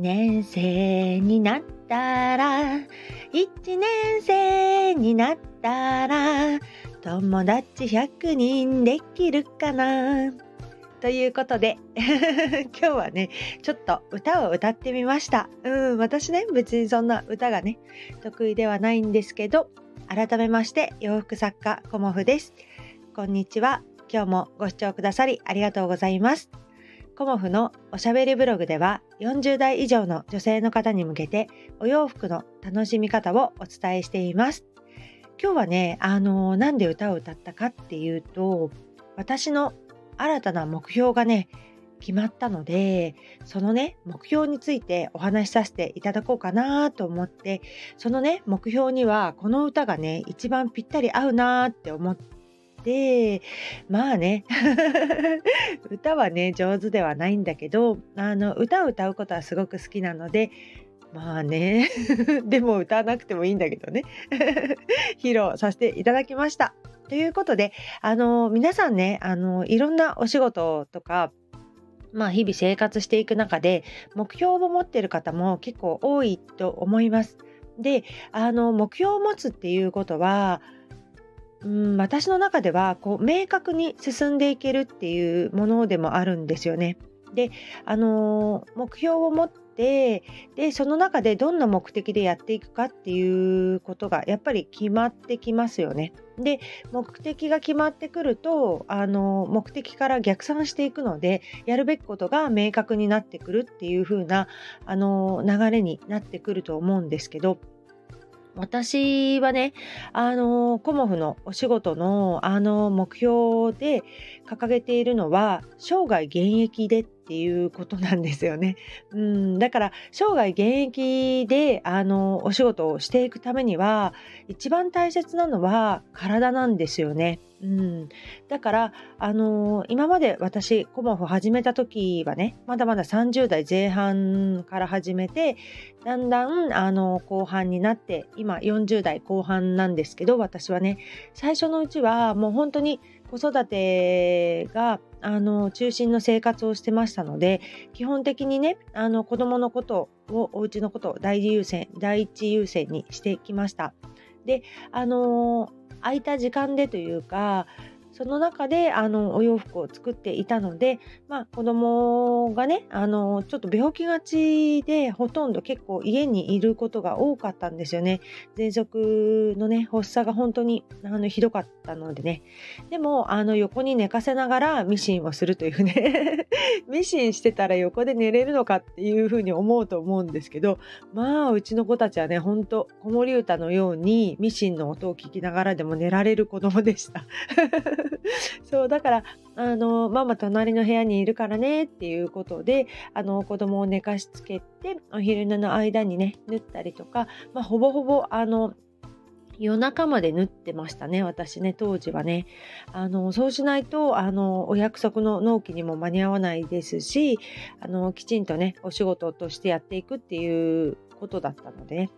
年生になったら一年生になったら友達100人できるかな？ということで 今日はねちょっと歌を歌ってみました。うん私ね別にそんな歌がね得意ではないんですけど改めまして洋服作家コモフです。こんにちは。今日もご視聴くださりありがとうございます。コモフのおしゃべりブログでは40代以上の女性の方に向けてお洋服の楽しみ方をお伝えしています。今日はねあのなんで歌を歌ったかっていうと私の新たな目標がね決まったのでそのね目標についてお話しさせていただこうかなと思ってそのね目標にはこの歌がね一番ぴったり合うなって思ってでまあね 歌はね上手ではないんだけどあの歌を歌うことはすごく好きなのでまあね でも歌わなくてもいいんだけどね 披露させていただきました。ということで、あの皆さんね、あのいろんなお仕事とか、まあ、日々生活していく中で目標を持ってる方も結構多いと思います。であの目標を持つっていうことはうん私の中ではこう明確に進んでいけるっていうものでもあるんですよね。であの目標を持ってでその中でどんな目的でやっていくかっていうことがやっぱり決まってきますよね。で目的が決まってくるとあの目的から逆算していくのでやるべきことが明確になってくるっていう風なあの流れになってくると思うんですけど私はね、あの、コモフのお仕事の、あの、目標で掲げているのは、生涯現役でっていうことなんですよね。うん、だから生涯現役であのお仕事をしていくためには一番大切なのは体なんですよね。うん、だからあの今まで私コモフ始めた時はねまだまだ30代前半から始めてだんだんあの後半になって今40代後半なんですけど私はね最初のうちはもう本当に子育てがあの中心の生活をしてましたので基本的にねあの子供のことをお家のことを第一優先第一優先にしてきました。であの空いた時間でというかその中であのお洋服を作っていたので、まあ、子供がねあのちょっと病気がちでほとんど結構家にいることが多かったんですよね。喘息のね発作が本当にあのひどかったのでねでもあの横に寝かせながらミシンをするというね ミシンしてたら横で寝れるのかっていうふうに思うと思うんですけどまあうちの子たちはねほんと子守歌のようにミシンの音を聞きながらでも寝られる子供でした。そうだからあのママ隣の部屋にいるからねっていうことであの子供を寝かしつけてお昼寝の間にね縫ったりとか、まあ、ほぼほぼあの夜中まで縫ってましたね私ね当時はね。あのそうしないとあのお約束の納期にも間に合わないですしあのきちんとねお仕事としてやっていくっていうことだったので、ね、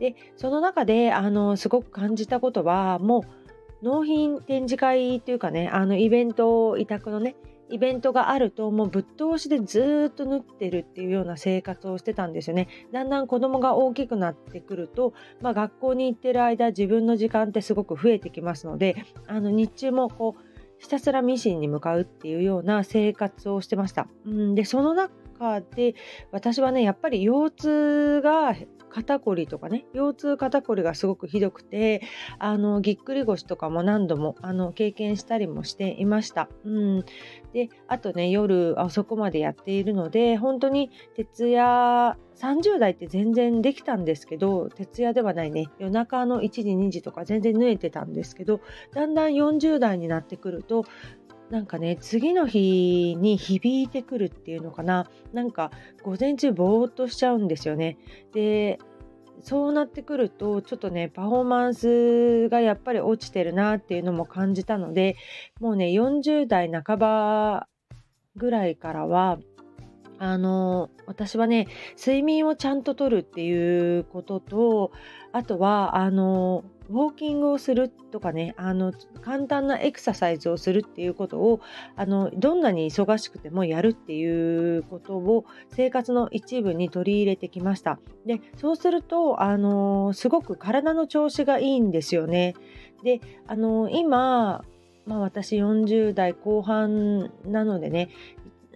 でその中であのすごく感じたことはもう納品展示会というかね、あのイベント、委託のね、イベントがあるともうぶっ通しでずっと縫ってるっていうような生活をしてたんですよね。だんだん子供が大きくなってくると、まあ、学校に行ってる間自分の時間ってすごく増えてきますのであの日中もこうひたすらミシンに向かうっていうような生活をしてました。うん、でその中で私はねやっぱり腰痛が肩こりとかね腰痛肩こりがすごくひどくてあのぎっくり腰とかも何度もあの経験したりもしていました。うん、であとね夜遅くまでやっているので本当に徹夜30代って全然できたんですけど徹夜ではないね夜中の1時2時とか全然縫えてたんですけどだんだん40代になってくるとなんかね次の日に響いてくるっていうのかななんか午前中ぼーっとしちゃうんですよね。でそうなってくるとちょっとねパフォーマンスがやっぱり落ちてるなっていうのも感じたのでもうね40代半ばぐらいからはあの私はね睡眠をちゃんととるっていうこととあとはあのウォーキングをするとかねあの簡単なエクササイズをするっていうことをあのどんなに忙しくてもやるっていうことを生活の一部に取り入れてきました。でそうするとあのすごく体の調子がいいんですよね。であの今まあ、私40代後半なのでね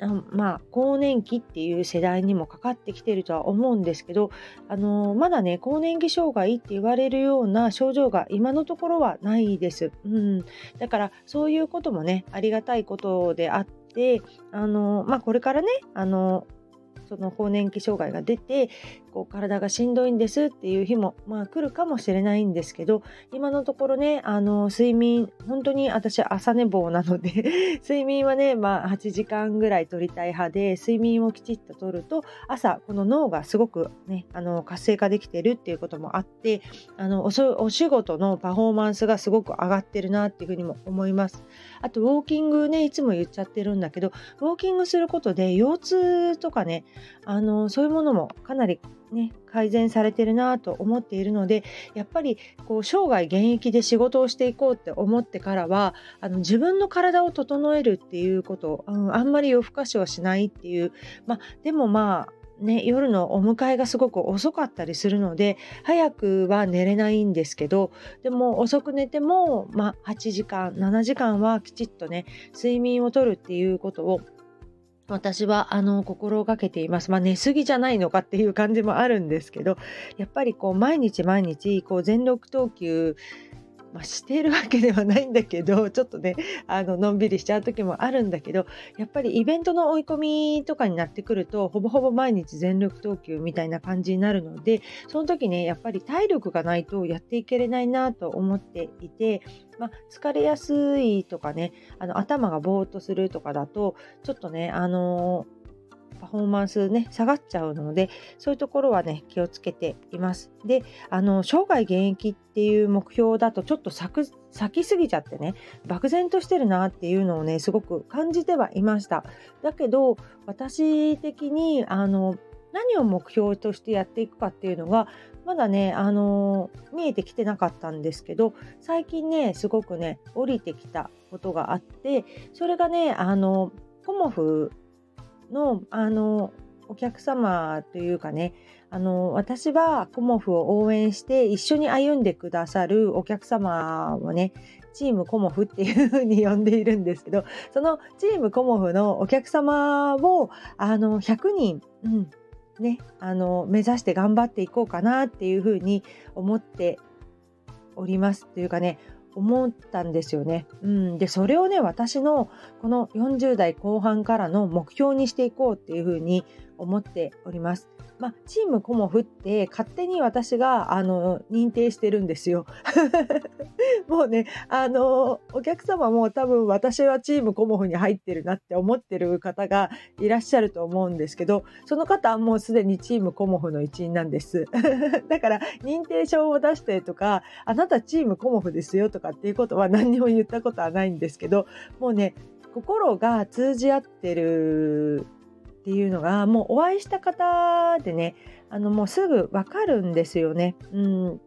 あまあ、更年期っていう世代にもかかってきてるとは思うんですけど、あのまだね更年期障害って言われるような症状が今のところはないです。うん、だからそういうこともねありがたいことであってあの、まあ、これからねあのその更年期障害が出てこう体がしんどいんですっていう日も、まあ、来るかもしれないんですけど今のところねあの睡眠本当に私朝寝坊なので 睡眠はね、まあ、8時間ぐらい取りたい派で睡眠をきちっととると朝この脳がすごくねあの活性化できてるっていうこともあってあのお仕事のパフォーマンスがすごく上がってるなっていうふうにも思います。あとウォーキングねいつも言っちゃってるんだけどウォーキングすることで腰痛とかねあのそういうものもかなりね、改善されてるなと思っているのでやっぱりこう生涯現役で仕事をしていこうって思ってからはあの自分の体を整えるっていうこと、うん、あんまり夜更かしはしないっていう、ま、でもまあね、夜のお迎えがすごく遅かったりするので早くは寝れないんですけどでも遅く寝ても、ま、8時間7時間はきちっとね睡眠をとるっていうことを私はあの心がけています。まあ寝すぎじゃないのかっていう感じもあるんですけどやっぱりこう毎日毎日こう全力投球まあ、してるわけではないんだけど ちょっとねあののんびりしちゃう時もあるんだけどやっぱりイベントの追い込みとかになってくるとほぼほぼ毎日全力投球みたいな感じになるのでその時ねやっぱり体力がないとやっていけれないなと思っていて、まあ、疲れやすいとかねあの頭がぼーっとするとかだとちょっとねあのパフォーマンスね下がっちゃうのでそういうところはね気をつけています。であの生涯現役っていう目標だとちょっと咲きすぎちゃってね漠然としてるなっていうのをねすごく感じてはいました。だけど私的にあの何を目標としてやっていくかっていうのがまだね、あのー、見えてきてなかったんですけど最近ねすごくね降りてきたことがあってそれがねあのコモフのあのお客様というかねあの私はコモフを応援して一緒に歩んでくださるお客様をねチームコモフっていう風に呼んでいるんですけどそのチームコモフのお客様をあの100人、うんね、あの目指して頑張っていこうかなっていう風に思っておりますというかね思ったんですよね。うん、でそれをね私のこの40代後半からの目標にしていこうっていうふうに思っております。まあ、チームコモフって勝手に私があの認定してるんですよ。もうねあのお客様も多分私はチームコモフに入ってるなって思ってる方がいらっしゃると思うんですけどその方はもうすでにチームコモフの一員なんです。だから認定証を出してとかあなたチームコモフですよとかっていうことは何にも言ったことはないんですけどもうね心が通じ合ってるっていうのがもうお会いした方でねあのもうすぐわかるんですよね。うん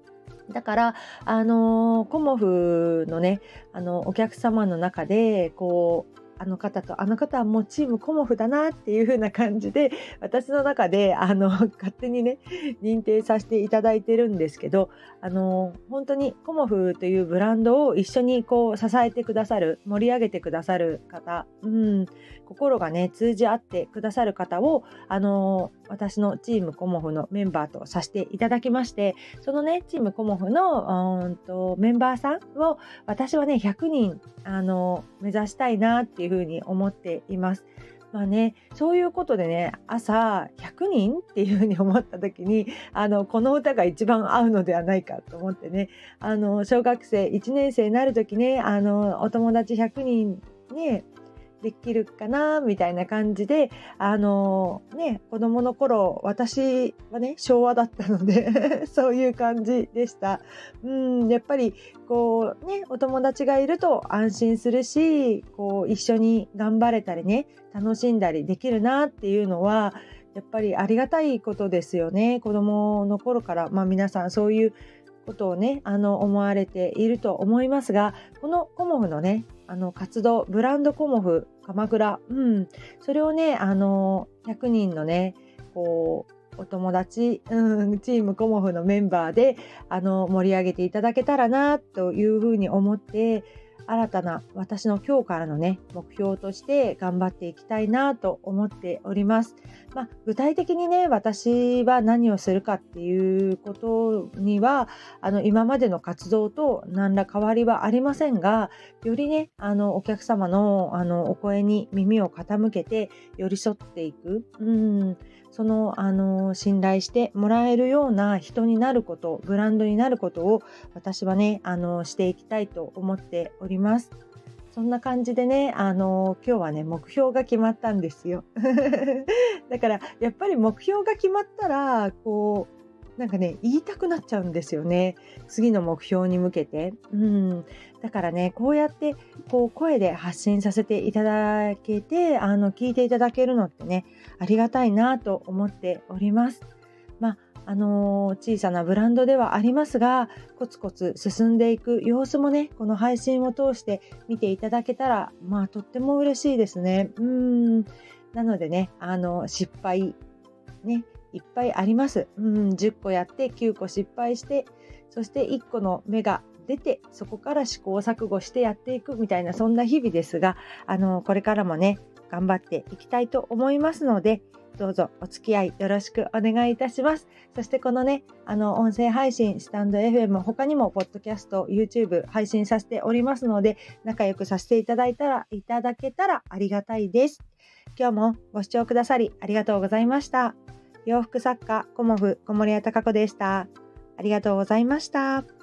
だから、あのコモフのね、あのお客様の中でこうあの方とあの方はもうチームコモフだなっていう風な感じで 私の中であの勝手にね認定させていただいてるんですけどあの本当にコモフというブランドを一緒にこう支えてくださる盛り上げてくださる方、うん、心がね通じ合ってくださる方をあの私のチームコモフのメンバーとさせていただきましてそのねチームコモフのうんとメンバーさんを私はね100人あの目指したいなっていうふうに思っています。まあね、そういうことでね朝100人っていうふうに思った時にあのこの歌が一番合うのではないかと思ってねあの小学生1年生になる時ねあのお友達100人ねできるかなみたいな感じであのね子供の頃私はね昭和だったので そういう感じでした。うんやっぱりこうねお友達がいると安心するしこう一緒に頑張れたりね楽しんだりできるなっていうのはやっぱりありがたいことですよね。子供の頃からまあ皆さんそういうことをねあの思われていると思いますがこのコモフのねあの活動ブランドコモフ鎌倉、うん、それをねあの100人のねこうお友達、うん、チームコモフのメンバーであの盛り上げていただけたらなというふうに思って新たな私の今日からのね目標として頑張っていきたいなと思っております。まあ、具体的にね私は何をするかっていうことにはあの今までの活動と何ら変わりはありませんがよりねあのお客様のあのお声に耳を傾けて寄り添っていく。うんそのあの信頼してもらえるような人になることブランドになることを私はねあのしていきたいと思っております。ますそんな感じでね、あの今日はね、目標が決まったんですよ。だから、やっぱり目標が決まったら、こう、なんかね言いたくなっちゃうんですよね次の目標に向けて、うん、だからねこうやってこう声で発信させていただけてあの聞いていただけるのってねありがたいなと思っております。あの、小さなブランドではありますがコツコツ進んでいく様子もねこの配信を通して見ていただけたらまあとっても嬉しいですね。うんなのでねあの失敗ねいっぱいあります。うん、10個やって9個失敗してそして1個の芽が出てそこから試行錯誤してやっていくみたいなそんな日々ですがあのこれからもね頑張っていきたいと思いますのでどうぞお付き合いよろしくお願いいたします。そしてこのね、あの音声配信、スタンド FM、他にもポッドキャスト、YouTube 配信させておりますので、仲良くさせていただいたら、いただけたらありがたいです。今日もご視聴くださりありがとうございました。洋服作家コモフ小森屋隆子でした。ありがとうございました。